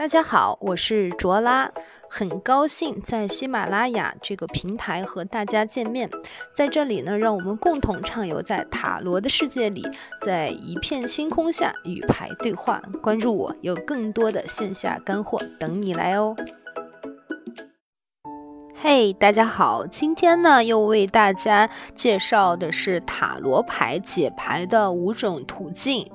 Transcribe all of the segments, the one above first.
大家好，我是卓拉，很高兴在喜马拉雅这个平台和大家见面。在这里呢，让我们共同畅游在塔罗的世界里，在一片星空下与牌对话。关注我，有更多的线下干货等你来哦。嘿，大家好，今天呢又为大家介绍的是塔罗牌解牌的五种途径。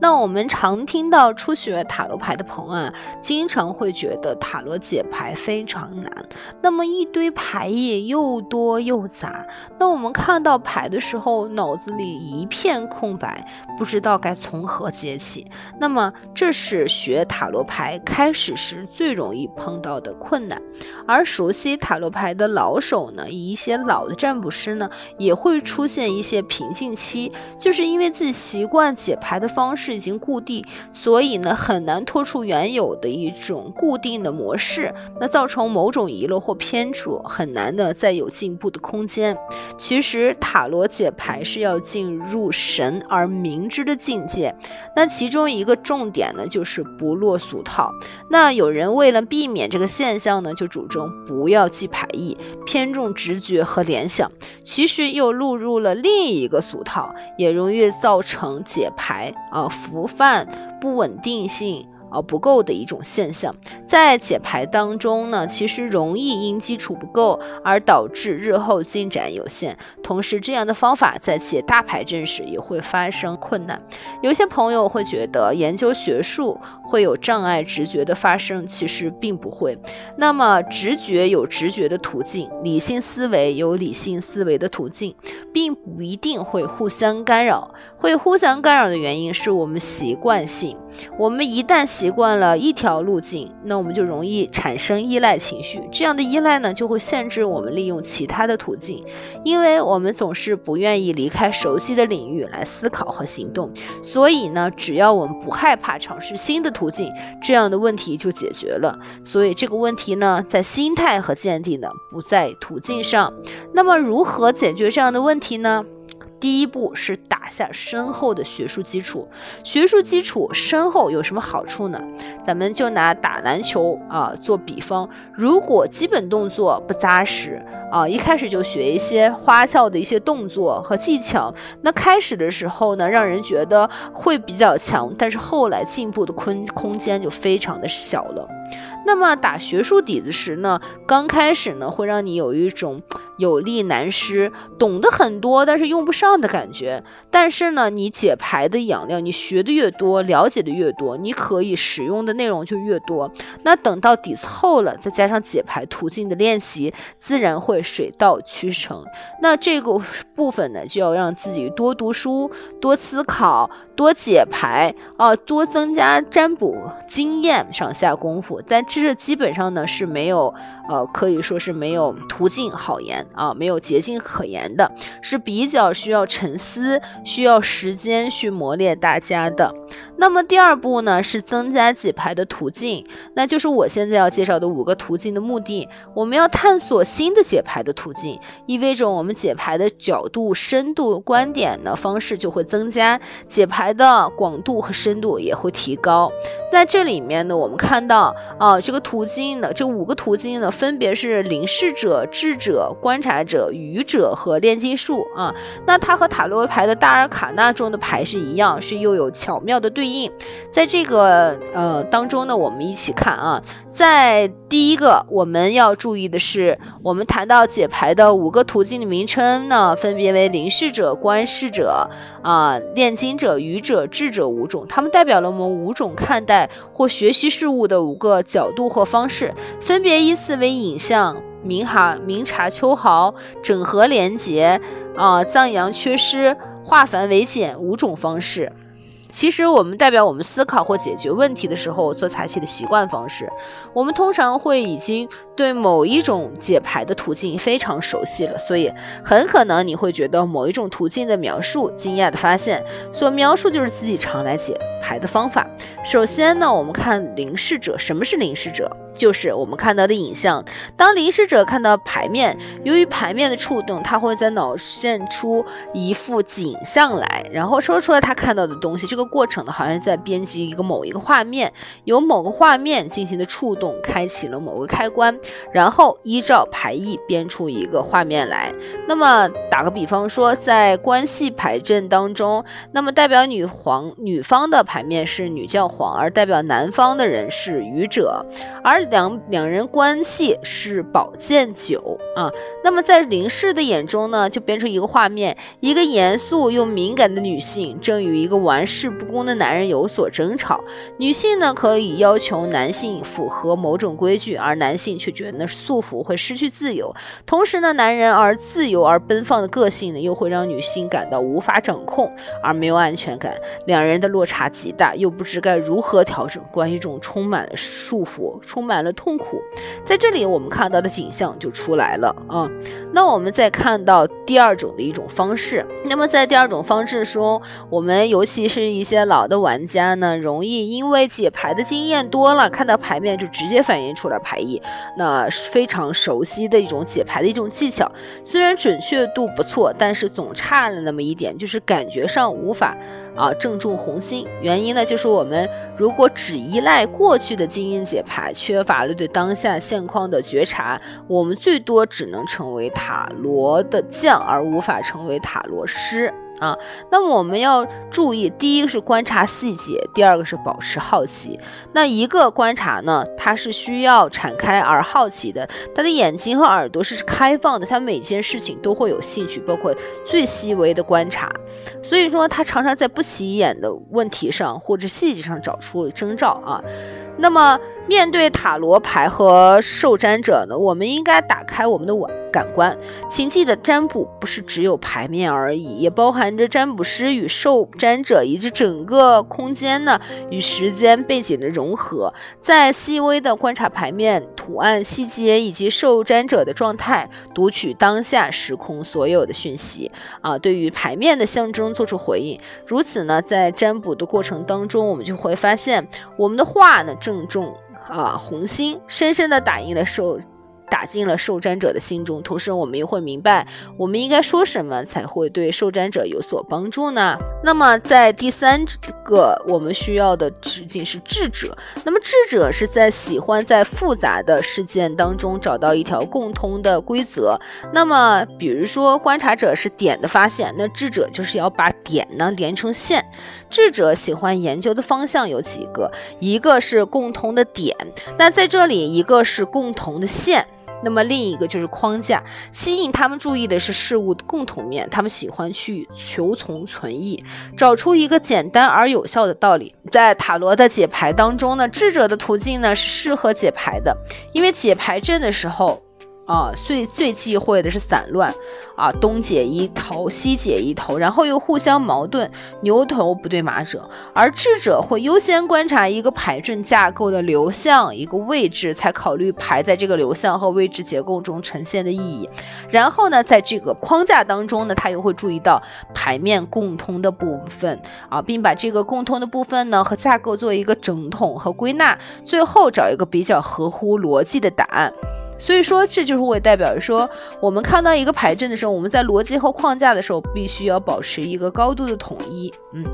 那我们常听到初学塔罗牌的朋友啊，经常会觉得塔罗解牌非常难。那么一堆牌意又多又杂，那我们看到牌的时候，脑子里一片空白，不知道该从何解起。那么这是学塔罗牌开始时最容易碰到的困难，而熟悉塔罗。牌的老手呢，一些老的占卜师呢，也会出现一些瓶颈期，就是因为自己习惯解牌的方式已经固定，所以呢，很难脱出原有的一种固定的模式，那造成某种遗漏或偏处，很难的再有进步的空间。其实塔罗解牌是要进入神而明知的境界，那其中一个重点呢，就是不落俗套。那有人为了避免这个现象呢，就主张不要记牌。牌意偏重直觉和联想，其实又落入了另一个俗套，也容易造成解牌啊浮泛、不稳定性。而不够的一种现象，在解牌当中呢，其实容易因基础不够而导致日后进展有限。同时，这样的方法在解大牌阵时也会发生困难。有些朋友会觉得研究学术会有障碍，直觉的发生其实并不会。那么，直觉有直觉的途径，理性思维有理性思维的途径，并不一定会互相干扰。会互相干扰的原因是我们习惯性。我们一旦习惯了一条路径，那我们就容易产生依赖情绪。这样的依赖呢，就会限制我们利用其他的途径，因为我们总是不愿意离开熟悉的领域来思考和行动。所以呢，只要我们不害怕尝试新的途径，这样的问题就解决了。所以这个问题呢，在心态和见地呢，不在途径上。那么，如何解决这样的问题呢？第一步是打下深厚的学术基础。学术基础深厚有什么好处呢？咱们就拿打篮球啊做比方，如果基本动作不扎实啊，一开始就学一些花俏的一些动作和技巧，那开始的时候呢，让人觉得会比较强，但是后来进步的空空间就非常的小了。那么打学术底子时呢，刚开始呢会让你有一种有力难施，懂得很多但是用不上的感觉。但但是呢，你解牌的养料，你学的越多，了解的越多，你可以使用的内容就越多。那等到底子厚了，再加上解牌途径的练习，自然会水到渠成。那这个部分呢，就要让自己多读书、多思考、多解牌啊，多增加占卜经验上下功夫。但这是基本上呢是没有，呃，可以说是没有途径好言啊，没有捷径可言的，是比较需要沉思、需要时间去磨练大家的。那么第二步呢，是增加解牌的途径，那就是我现在要介绍的五个途径的目的。我们要探索新的解牌的途径，意味着我们解牌的角度、深度、观点的方式就会增加，解牌的广度和深度也会提高。在这里面呢，我们看到啊，这个途径呢，这五个途径呢，分别是领事者、智者、观察者、愚者和炼金术啊。那它和塔罗牌的大尔卡纳中的牌是一样，是又有巧妙的对。应，在这个呃当中呢，我们一起看啊，在第一个我们要注意的是，我们谈到解牌的五个途径的名称呢，分别为灵视者、观视者、啊炼金者、愚者、智者五种，它们代表了我们五种看待或学习事物的五个角度或方式，分别依次为影像、明察明察秋毫、整合连结、啊藏阳缺失、化繁为简五种方式。其实我们代表我们思考或解决问题的时候所采取的习惯方式，我们通常会已经对某一种解牌的途径非常熟悉了，所以很可能你会觉得某一种途径的描述惊讶的发现，所描述就是自己常来解牌的方法。首先呢，我们看凝视者，什么是凝视者？就是我们看到的影像。当临视者看到牌面，由于牌面的触动，他会在脑现出一幅景象来，然后说出了他看到的东西。这个过程呢，好像是在编辑一个某一个画面，由某个画面进行的触动，开启了某个开关，然后依照牌意编出一个画面来。那么打个比方说，在关系牌阵当中，那么代表女皇女方的牌面是女教皇，而代表男方的人是愚者，而两两人关系是宝剑九啊。那么在林氏的眼中呢，就编出一个画面：一个严肃又敏感的女性正与一个玩世不恭的男人有所争吵。女性呢可以要求男性符合某种规矩，而男性却觉得那是束缚，会失去自由。同时呢，男人而自由而奔放的个性呢，又会让女性感到无法掌控而没有安全感。两人的落差极大，又不知该如何调整，关系中充满了束缚，充满了痛苦。在这里，我们看到的景象就出来了啊。那我们再看到第二种的一种方式。那么在第二种方式中，我们尤其是一些老的玩家呢，容易因为解牌的经验多了，看到牌面就直接反映出来牌意，那非常熟悉的一种解牌的一种技巧。虽然准确度不错，但是总差了那么一点，就是感觉上无法啊正中红心。原因呢，就是我们如果只依赖过去的经验解牌，缺乏了对当下现况的觉察，我们最多只能成为塔罗的将，而无法成为塔罗师。啊，那么我们要注意，第一个是观察细节，第二个是保持好奇。那一个观察呢，它是需要敞开而好奇的，他的眼睛和耳朵是开放的，他每件事情都会有兴趣，包括最细微的观察。所以说，他常常在不起眼的问题上或者细节上找出征兆啊。那么，面对塔罗牌和受占者呢，我们应该打开我们的感感官。请记得，占卜不是只有牌面而已，也包含着占卜师与受占者以及整个空间呢与时间背景的融合。在细微的观察牌面、图案细节以及受占者的状态，读取当下时空所有的讯息啊，对于牌面的象征做出回应。如此呢，在占卜的过程当中，我们就会发现，我们的话呢。正中啊红心，深深的打印了受。打进了受占者的心中，同时我们又会明白，我们应该说什么才会对受占者有所帮助呢？那么在第三个我们需要的直径是智者。那么智者是在喜欢在复杂的事件当中找到一条共通的规则。那么比如说观察者是点的发现，那智者就是要把点呢连成线。智者喜欢研究的方向有几个，一个是共同的点，那在这里一个是共同的线。那么另一个就是框架，吸引他们注意的是事物的共同面，他们喜欢去求同存异，找出一个简单而有效的道理。在塔罗的解牌当中呢，智者的途径呢是适合解牌的，因为解牌阵的时候。啊，最最忌讳的是散乱，啊，东解一头，西解一头，然后又互相矛盾，牛头不对马嘴。而智者会优先观察一个牌阵架构的流向，一个位置，才考虑牌在这个流向和位置结构中呈现的意义。然后呢，在这个框架当中呢，他又会注意到牌面共通的部分，啊，并把这个共通的部分呢和架构做一个整统和归纳，最后找一个比较合乎逻辑的答案。所以说，这就是我也代表说，我们看到一个牌阵的时候，我们在逻辑和框架的时候，必须要保持一个高度的统一。嗯，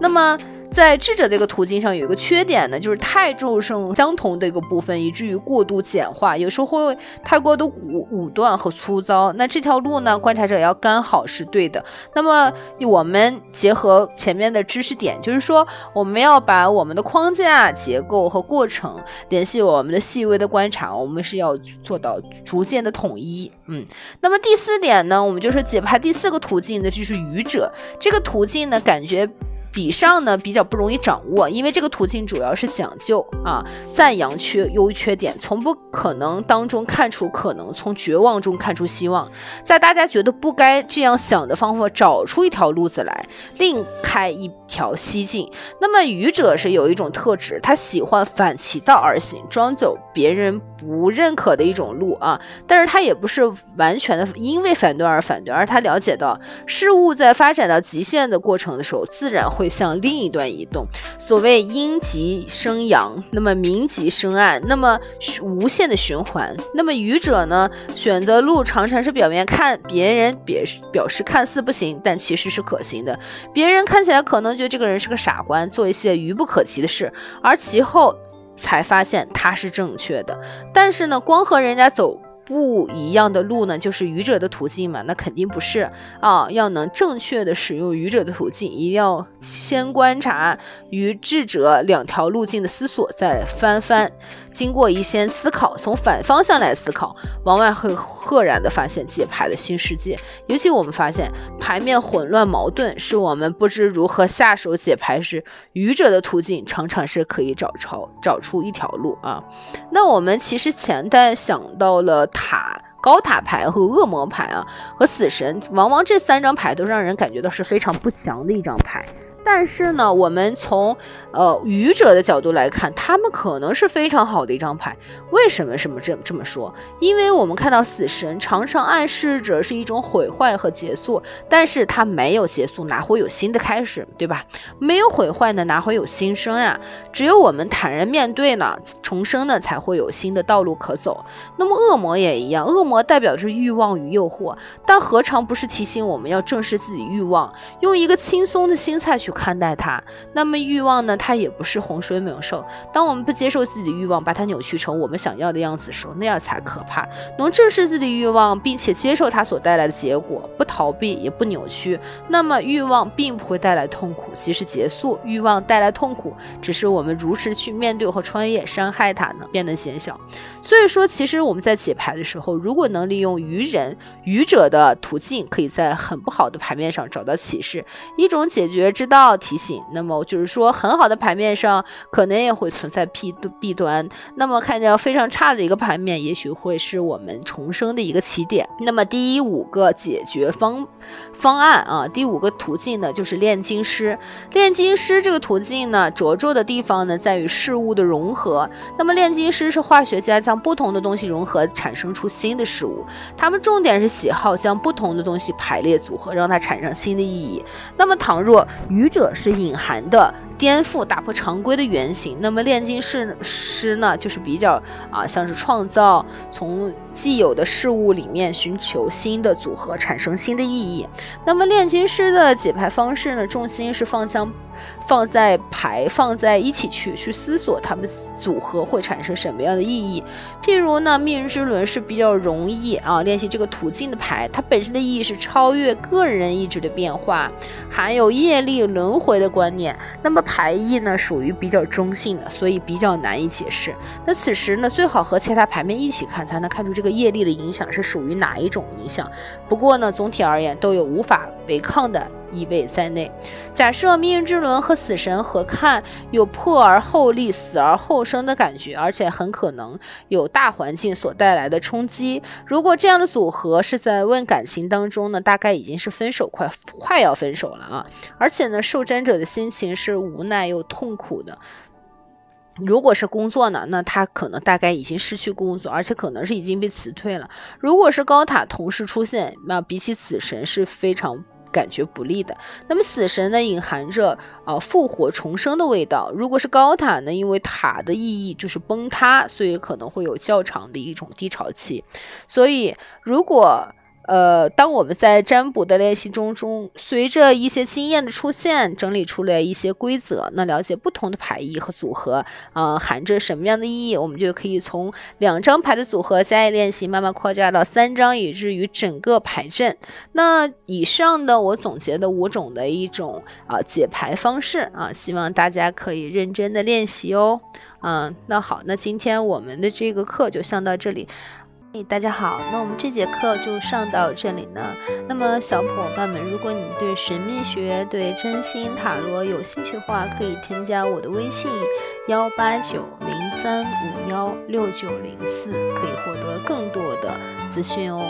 那么。在智者这个途径上有一个缺点呢，就是太注重相同的一个部分，以至于过度简化，有时候会太过的武武断和粗糙。那这条路呢，观察者要刚好是对的。那么我们结合前面的知识点，就是说我们要把我们的框架、结构和过程联系我们的细微的观察，我们是要做到逐渐的统一。嗯，那么第四点呢，我们就是解牌第四个途径呢，就是愚者这个途径呢，感觉。比上呢比较不容易掌握，因为这个途径主要是讲究啊赞扬缺优缺点，从不可能当中看出可能，从绝望中看出希望，在大家觉得不该这样想的方法找出一条路子来，另开一条西径。那么愚者是有一种特质，他喜欢反其道而行，装走别人不认可的一种路啊，但是他也不是完全的因为反对而反对，而他了解到事物在发展到极限的过程的时候，自然会。会向另一端移动。所谓阴极生阳，那么明极生暗，那么无限的循环。那么愚者呢，选择路常常是表面看别人表表示看似不行，但其实是可行的。别人看起来可能觉得这个人是个傻瓜，做一些愚不可及的事，而其后才发现他是正确的。但是呢，光和人家走。不一样的路呢，就是愚者的途径嘛？那肯定不是啊！要能正确的使用愚者的途径，一定要先观察与智者两条路径的思索，再翻翻。经过一些思考，从反方向来思考，往往会赫然的发现解牌的新世界。尤其我们发现牌面混乱矛盾，是我们不知如何下手解牌时，愚者的途径常常是可以找出找出一条路啊。那我们其实前代想到了塔高塔牌和恶魔牌啊，和死神，往往这三张牌都让人感觉到是非常不祥的一张牌。但是呢，我们从呃愚者的角度来看，他们可能是非常好的一张牌。为什么这么这这么说？因为我们看到死神常常暗示着是一种毁坏和结束，但是它没有结束，哪会有新的开始，对吧？没有毁坏呢，哪会有新生呀？只有我们坦然面对呢，重生呢，才会有新的道路可走。那么恶魔也一样，恶魔代表着欲望与诱惑，但何尝不是提醒我们要正视自己欲望，用一个轻松的心态去。看待它，那么欲望呢？它也不是洪水猛兽。当我们不接受自己的欲望，把它扭曲成我们想要的样子时候，那样才可怕。能正视自己的欲望，并且接受它所带来的结果，不逃避也不扭曲，那么欲望并不会带来痛苦，即使结束，欲望带来痛苦，只是我们如实去面对和穿越，伤害它呢变得减小。所以说，其实我们在解牌的时候，如果能利用愚人、愚者的途径，可以在很不好的牌面上找到启示，一种解决之道。要提醒，那么就是说，很好的牌面上可能也会存在弊弊端。那么看见非常差的一个牌面，也许会是我们重生的一个起点。那么第五个解决方方案啊，第五个途径呢，就是炼金师。炼金师这个途径呢，着重的地方呢，在于事物的融合。那么炼金师是化学家，将不同的东西融合，产生出新的事物。他们重点是喜好将不同的东西排列组合，让它产生新的意义。那么倘若愚者是隐含的颠覆、打破常规的原型。那么炼金师师呢，就是比较啊，像是创造，从既有的事物里面寻求新的组合，产生新的意义。那么炼金师的解牌方式呢，重心是放向。放在牌放在一起去去思索，它们组合会产生什么样的意义？譬如呢，命运之轮是比较容易啊练习这个途径的牌，它本身的意义是超越个人意志的变化，含有业力轮回的观念。那么牌意呢，属于比较中性的，所以比较难以解释。那此时呢，最好和其他牌面一起看，才能看出这个业力的影响是属于哪一种影响。不过呢，总体而言都有无法违抗的。意味在内。假设命运之轮和死神合看，有破而后立、死而后生的感觉，而且很可能有大环境所带来的冲击。如果这样的组合是在问感情当中呢，大概已经是分手快快要分手了啊！而且呢，受占者的心情是无奈又痛苦的。如果是工作呢，那他可能大概已经失去工作，而且可能是已经被辞退了。如果是高塔同时出现，那比起死神是非常。感觉不利的，那么死神呢，隐含着啊复活重生的味道。如果是高塔呢，因为塔的意义就是崩塌，所以可能会有较长的一种低潮期。所以如果。呃，当我们在占卜的练习中中，随着一些经验的出现，整理出来一些规则，那了解不同的牌意和组合，啊，含着什么样的意义，我们就可以从两张牌的组合加以练习，慢慢扩大到三张，以至于整个牌阵。那以上的我总结的五种的一种啊解牌方式啊，希望大家可以认真的练习哦。嗯，那好，那今天我们的这个课就上到这里。大家好，那我们这节课就上到这里呢。那么小伙伴们，如果你对神秘学、对真心塔罗有兴趣的话，可以添加我的微信幺八九零三五幺六九零四，可以获得更多的资讯哦。